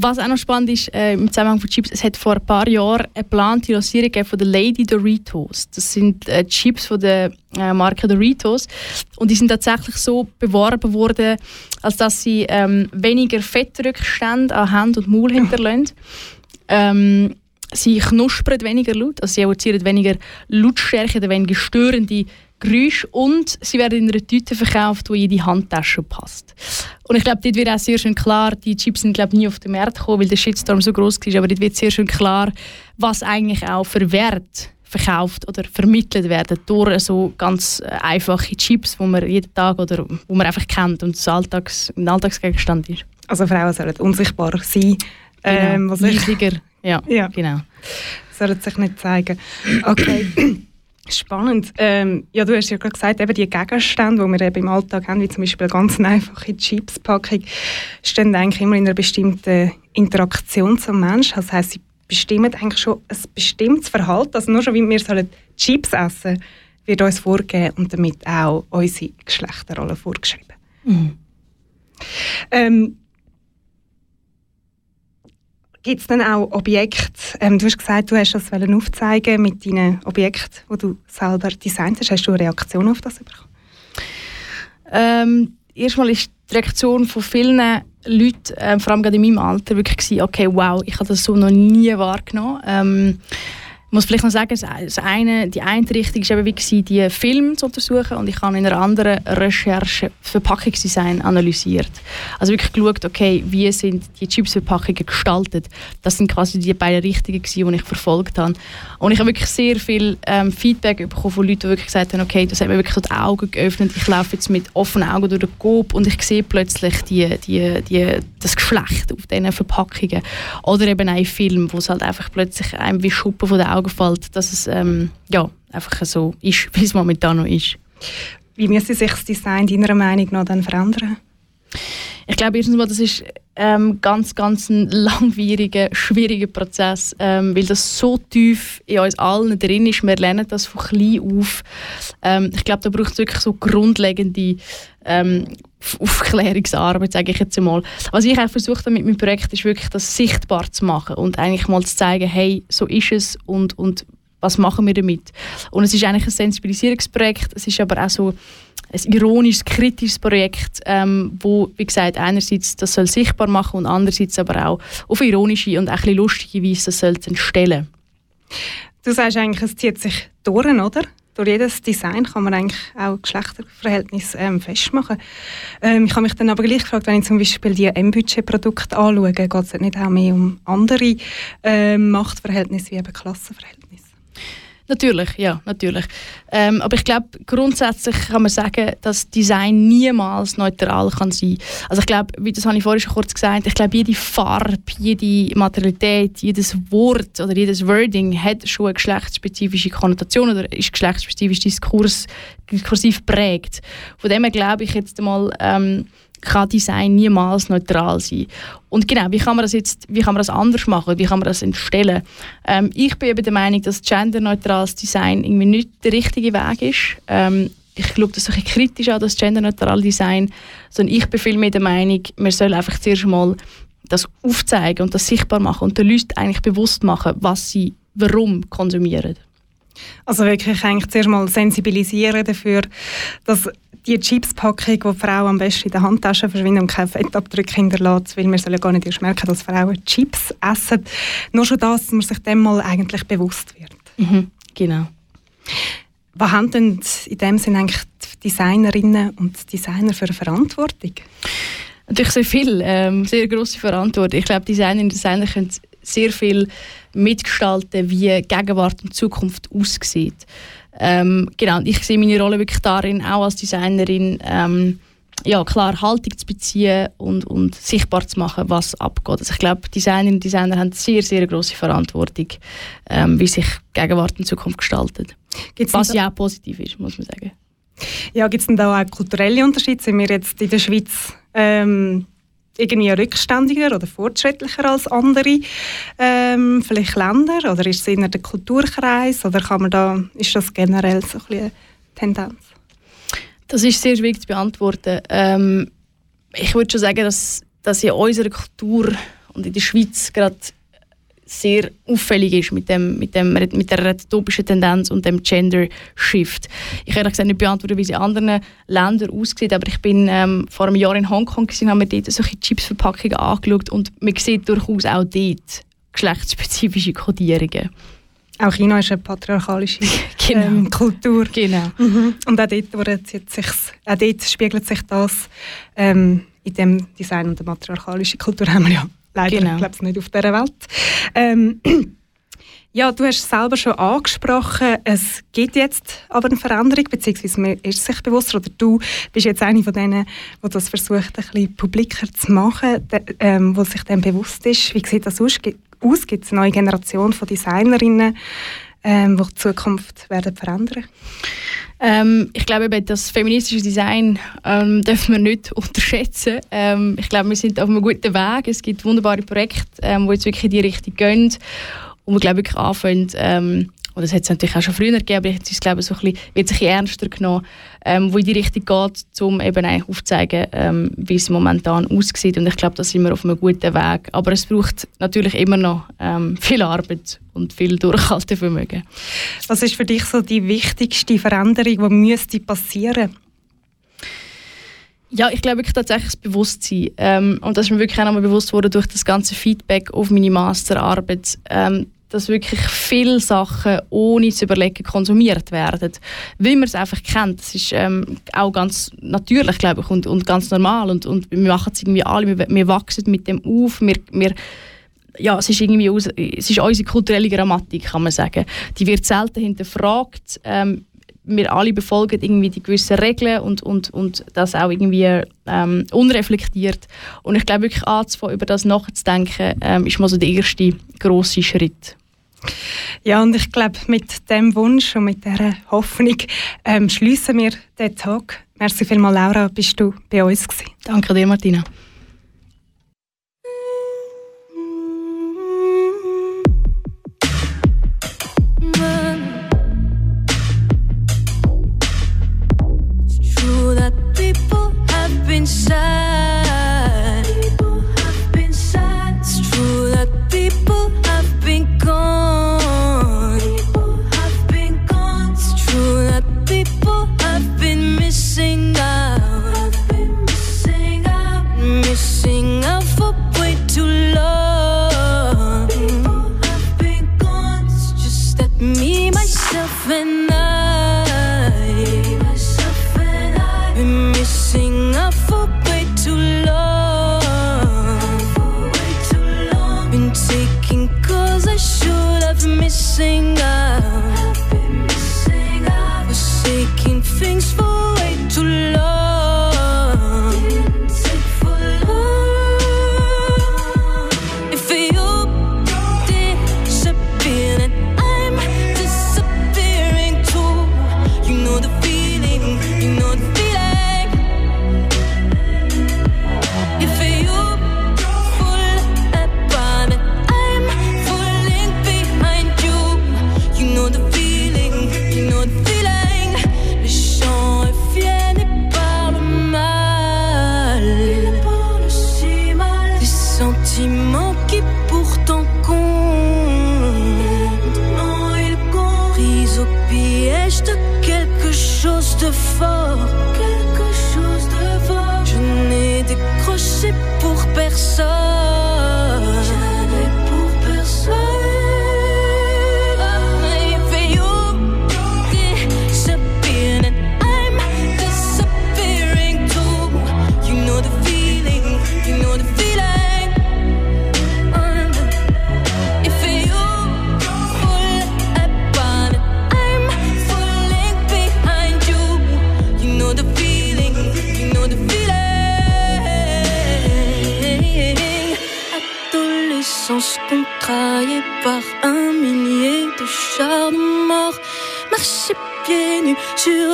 Was auch noch spannend ist äh, im Zusammenhang von Chips, es hat vor ein paar Jahren eine geplante Lancierung von der Lady Doritos. Das sind äh, Chips von der äh, Marke Doritos und die sind tatsächlich so beworben worden, als dass sie ähm, weniger Fettrückstände an Hand und Maul hinterlassen. ähm, sie knuspern weniger laut, also sie evozieren weniger Lautstärke oder weniger störende Geräusche und sie werden in einer Tüte verkauft, die in die Handtasche passt. Und ich glaube, dort wird auch sehr schön klar, die Chips sind glaube nie auf den Markt gekommen, weil der Shitstorm so groß war, aber dort wird sehr schön klar, was eigentlich auch für Wert verkauft oder vermittelt werden durch so ganz äh, einfache Chips, die man jeden Tag oder wo man einfach kennt und das Alltags, ein Alltagsgegenstand ist. Also Frauen sollen unsichtbar sein. Genau. Ähm, was Niedriger. Ja, ja, genau. Sollen sich nicht zeigen. Okay. Spannend. Ähm, ja, du hast ja gerade gesagt, eben die Gegenstände, die wir eben im Alltag haben, wie zum Beispiel eine ganz einfache Chips-Packung, stehen eigentlich immer in einer bestimmten Interaktion zum Menschen. Das heisst, sie bestimmen eigentlich schon ein bestimmtes Verhalten. Also nur schon, wie wir sollen Chips essen wird uns vorgegeben und damit auch unsere Geschlechterrolle vorgeschrieben. Mhm. Ähm, Gibt es dann auch Objekte, ähm, du hast gesagt, du hast das aufzeigen mit deinen Objekten, die du selber designt hast. Hast du eine Reaktion auf das bekommen? Ähm, erstmal ist die Reaktion von vielen Leuten, äh, vor allem gerade in meinem Alter, wirklich gewesen, okay, wow, ich habe das so noch nie wahrgenommen. Ähm, ich muss vielleicht noch sagen, das eine, die eine Richtung war die Filme zu untersuchen und ich habe in einer anderen Recherche Verpackungsdesign analysiert. Also wirklich geschaut, okay, wie sind die Chipsverpackungen gestaltet. Das sind quasi die beiden Richtungen, die ich verfolgt habe. Und ich habe wirklich sehr viel ähm, Feedback bekommen von Leuten, die wirklich gesagt haben, okay, das hat mir wirklich so die Augen geöffnet. Ich laufe jetzt mit offenen Augen durch den Coop und ich sehe plötzlich die, die, die, das Geschlecht auf diesen Verpackungen. Oder eben ein Film, wo es halt einfach plötzlich einem wie Schuppen von den Augen Augen fällt, dass es ähm, ja, einfach so ist, wie es momentan noch ist. Wie müsste sich das Design deiner Meinung nach dann verändern? Ich glaube erstens mal, das ist ähm, ganz, ganz ein langwieriger, schwieriger Prozess, ähm, weil das so tief in uns allen drin ist. Wir lernen das von klein auf. Ähm, ich glaube, da braucht es wirklich so grundlegende ähm, Aufklärungsarbeit, sage ich jetzt einmal. Was ich auch versucht habe mit meinem Projekt, ist wirklich das sichtbar zu machen und eigentlich mal zu zeigen, hey, so ist es und, und was machen wir damit. Und es ist eigentlich ein Sensibilisierungsprojekt, es ist aber auch so ein ironisches, kritisches Projekt, ähm, wo, wie gesagt, einerseits das soll sichtbar machen und andererseits aber auch auf ironische und ein lustige Weise das soll entstellen. Du sagst eigentlich, es zieht sich durch, oder? Durch jedes Design kann man eigentlich auch Geschlechterverhältnisse ähm, festmachen. Ähm, ich habe mich dann aber gleich gefragt, wenn ich zum Beispiel die M-Budget-Produkte anschaue, geht es nicht auch mehr um andere ähm, Machtverhältnisse wie eben Klassenverhältnisse? Natürlich, ja, natürlich. Ähm, aber ich glaube, grundsätzlich kann man sagen, dass Design niemals neutral kann sein. Also ich glaube, wie das habe ich vorhin schon kurz gesagt, ich glaube, jede Farbe, jede Materialität, jedes Wort oder jedes Wording hat schon eine geschlechtsspezifische Konnotation oder ist geschlechtsspezifisch Diskurs, diskursiv prägt. Von dem her glaube ich jetzt mal, ähm, kann Design niemals neutral sein. Und genau, wie kann man das jetzt, wie kann man das anders machen, wie kann man das entstellen? Ähm, ich bin eben der Meinung, dass genderneutrales Design irgendwie nicht der richtige Weg ist. Ähm, ich schaue das ein bisschen kritisch an, das genderneutrale Design, sondern ich bin viel mehr der Meinung, man soll einfach zuerst mal das aufzeigen und das sichtbar machen und den Leuten eigentlich bewusst machen, was sie warum konsumieren. Also wirklich eigentlich zuerst mal sensibilisieren dafür, dass die Chipspackung, die die Frau am besten in der Handtasche verschwindet und keinen Fettabdruck hinterlässt, weil wir sollen ja gar nicht erst merken, dass Frauen Chips essen. Nur schon das, dass man sich dem mal eigentlich bewusst wird. Mhm, genau. Was haben denn in dem Sinne eigentlich die Designerinnen und Designer für eine Verantwortung? Natürlich sehr viel, ähm, sehr grosse Verantwortung. Ich glaube, Designerinnen und Designer können sehr viel mitgestalten, wie Gegenwart und Zukunft aussieht. Ähm, genau, ich sehe meine Rolle wirklich darin, auch als Designerin, ähm, ja, klar Haltung zu beziehen und, und sichtbar zu machen, was abgeht. Also ich glaube, Designerinnen und Designer haben sehr, sehr große Verantwortung, ähm, wie sich Gegenwart und Zukunft gestaltet. Gibt's was ja auch positiv ist, muss man sagen. Ja, gibt es denn da auch kulturelle Unterschiede? Sind wir jetzt in der Schweiz ähm, irgendwie rückständiger oder fortschrittlicher als andere ähm, vielleicht Länder? Oder ist es eher der Kulturkreis? Oder kann man da, ist das generell so eine Tendenz? Das ist sehr schwierig zu beantworten. Ähm, ich würde schon sagen, dass, dass in unserer Kultur und in der Schweiz gerade sehr auffällig ist mit, dem, mit, dem, mit der retopischen Tendenz und dem Gender-Shift. Ich kann gesagt nicht beantworten, wie es in anderen Ländern aussieht, aber ich bin ähm, vor einem Jahr in Hongkong und habe mir dort solche Chipsverpackungen angeschaut und man sieht durchaus auch dort geschlechtsspezifische Kodierungen. Auch China ist eine patriarchalische Genau. ähm, Kultur. Genau. Mhm. Und auch dort, sich, auch dort spiegelt sich das ähm, in dem Design und der matriarchalischen Kultur haben wir ja leider Genau. glaub's, nicht auf dieser Welt. Ähm, ja, du hast es selber schon angesprochen, es gibt jetzt aber eine Veränderung, beziehungsweise man ist sich bewusst, oder du bist jetzt eine von denen, die das versucht, ein bisschen publiker zu machen, de, ähm, wo sich dem bewusst ist. Wie sieht das aus? Gibt es eine neue Generation von Designerinnen, ähm, die die Zukunft werden verändern Ähm, ich glaube, eben, das feministische Design ähm, dürfen wir nicht unterschätzen. Ähm, ich glaube, wir sind auf einem guten Weg. Es gibt wunderbare Projekte, ähm, die jetzt wirklich in die Richtung gehen. Und wir glaube wirklich anfangen, ähm, oder das hat es natürlich auch schon früher gegeben, aber jetzt ist es, glaube ich, so ein bisschen, wird sich ernster genommen, ähm, wo in die Richtung geht, um eben auch aufzuzeigen, ähm, wie es momentan aussieht. Und ich glaube, da sind wir auf einem guten Weg. Aber es braucht natürlich immer noch ähm, viel Arbeit und viel Durchhaltevermögen. Was ist für dich so die wichtigste Veränderung, die müsste passieren? Ja, ich glaube wirklich tatsächlich das Bewusstsein. Ähm, und das ist mir wirklich auch nochmal bewusst worden durch das ganze Feedback auf meine Masterarbeit, ähm, dass wirklich viele Sachen ohne zu überlegen konsumiert werden. Weil man es einfach kennt. Das ist ähm, auch ganz natürlich, glaube ich, und, und ganz normal. Und, und wir machen es irgendwie alle, wir, wir wachsen mit dem auf. Wir, wir, ja, es ist irgendwie aus, es ist unsere kulturelle Grammatik, kann man sagen. Die wird selten hinterfragt. Ähm, wir alle befolgen irgendwie die gewissen Regeln und, und, und das auch irgendwie ähm, unreflektiert. Und ich glaube wirklich anzufangen, über das nachzudenken, ähm, ist mal so der erste grosse Schritt. Ja, und ich glaube, mit dem Wunsch und mit dieser Hoffnung ähm, schließen wir den Tag. Merci vielmals, Laura, bist du bei uns gewesen. Danke dir, Martina. It's true that people have been sad. Missing out. Have been missing out. Missing out for way too long.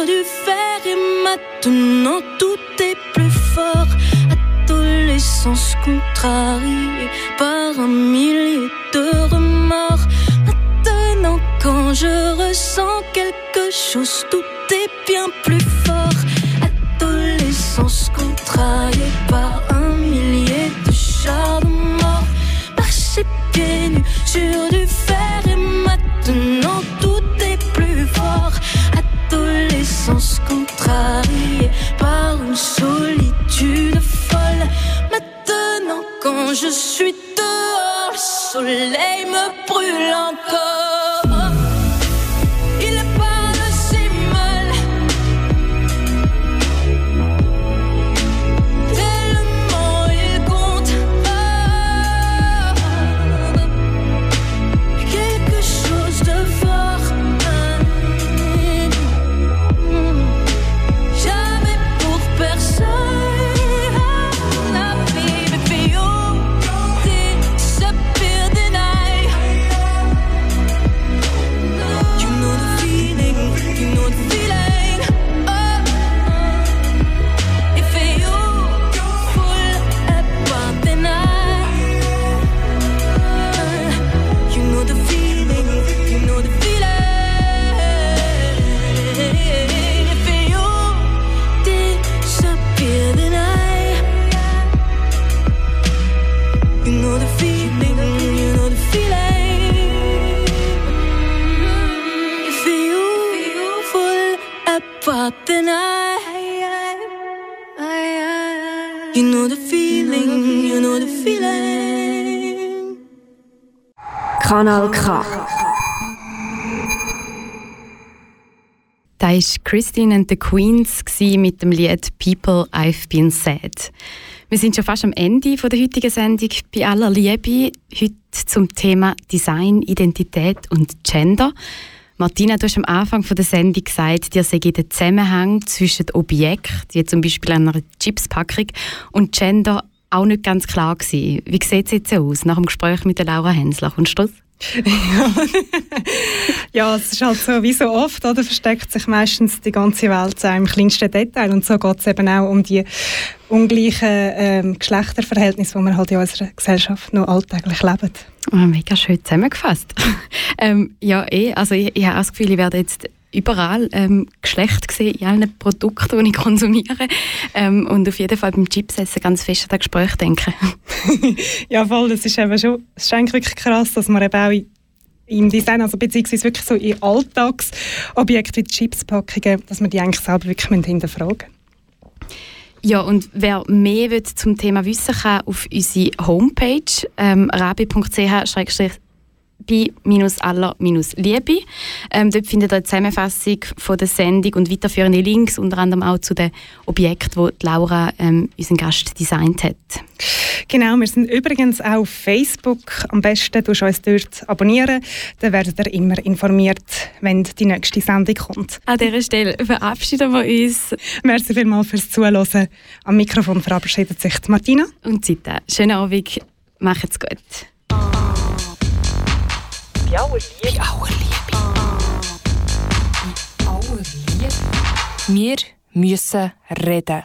Du fer et maintenant tout est plus fort. Adolescence contrariée par un millier de remords. Maintenant, quand je ressens quelque chose, tout est bien plus fort. Kanal K. Da war Christine and the Queens mit dem Lied People I've Been Sad. Wir sind schon fast am Ende der heutigen Sendung. Bei aller Liebe heute zum Thema Design, Identität und Gender. Martina, du hast am Anfang der Sendung gesagt, dir sei der Zusammenhang zwischen Objekten, wie zum Beispiel einer Chipspackung, und Gender auch nicht ganz klar gewesen. Wie sieht es jetzt aus nach dem Gespräch mit der Laura Hensler? Kommst du das? Ja, es ist halt so, wie so oft, oder, versteckt sich meistens die ganze Welt so im kleinsten Detail. Und so geht es eben auch um die ungleichen ähm, Geschlechterverhältnisse, die wir halt in unserer Gesellschaft noch alltäglich leben. Oh, mega schön zusammengefasst. ähm, ja, eh, also ich, ich habe das Gefühl, ich werde jetzt überall ähm, Geschlecht gesehen in allen Produkten, die ich konsumiere. Ähm, und auf jeden Fall beim Chipsessen ganz fest an das Gespräch denken. ja, voll, das ist eben schon, es ist eigentlich wirklich krass, dass man eben auch in, im Design, also beziehungsweise wirklich so in Alltagsobjekten wie Chipspackungen, dass man die eigentlich selber wirklich hinterfragen Ja, und wer mehr will zum Thema wissen kann, auf unsere Homepage ähm, rabi.ch bei-aller-liebe. Ähm, dort findet ihr eine Zusammenfassung von der Sendung und weiterführende Links, unter anderem auch zu den Objekten, die Laura, ähm, unseren Gast, designt hat. Genau, wir sind übrigens auch auf Facebook. Am besten tust du uns dort abonnieren. Dann werdet ihr immer informiert, wenn die nächste Sendung kommt. An dieser Stelle verabschieden wir uns. Merci vielmals fürs Zuhören. Am Mikrofon verabschiedet sich Martina. Und Zita. Schönen Abend. Macht's gut. Die Auer Liebe. Die Auer Liebe. Die Auer Liebe. Wir müssen reden.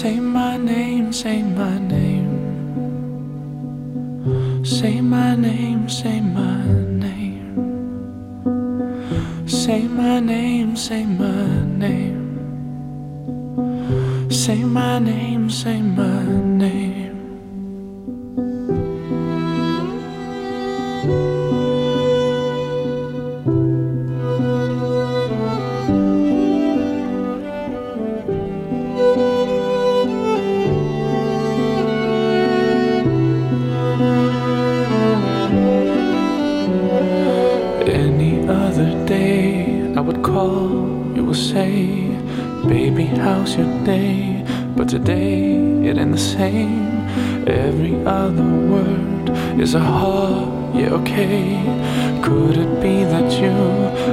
Say my name. Say my name, say my name. Say my name, say my name. Say my name, say my name. Any day? But today it ain't the same. Every other word is a ha, yeah, okay. Could it be that you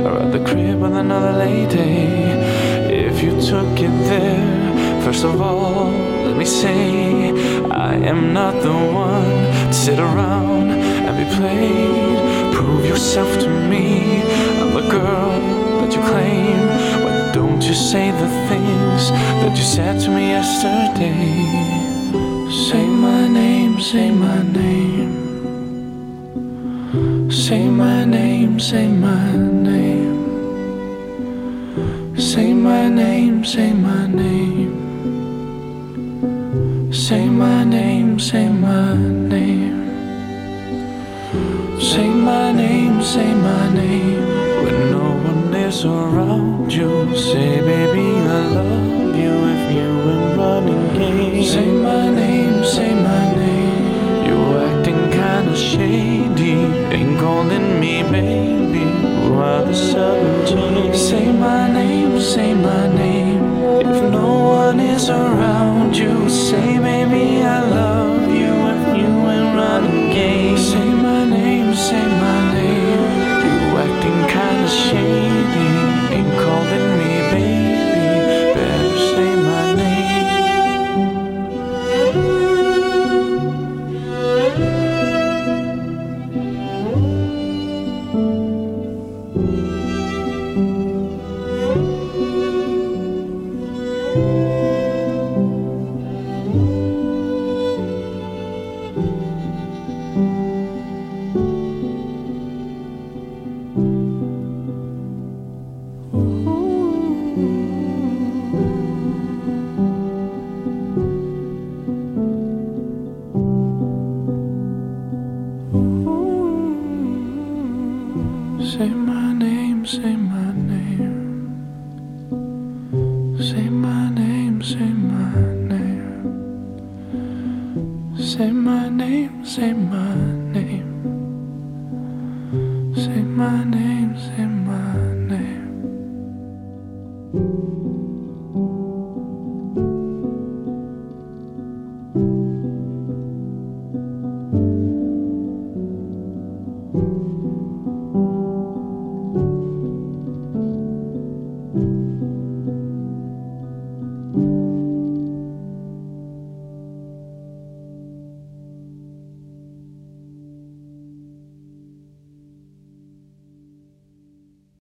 are at the crib with another lady? If you took it there, first of all, let me say, I am not the one to sit around and be played. Prove yourself to me. I'm the girl that you claim. Don't you say the things that you said to me yesterday? Say my name, say my name. Say my name, say my name. Say my name, say my name. Say my name, say my name. Say my name, say my name surround you, say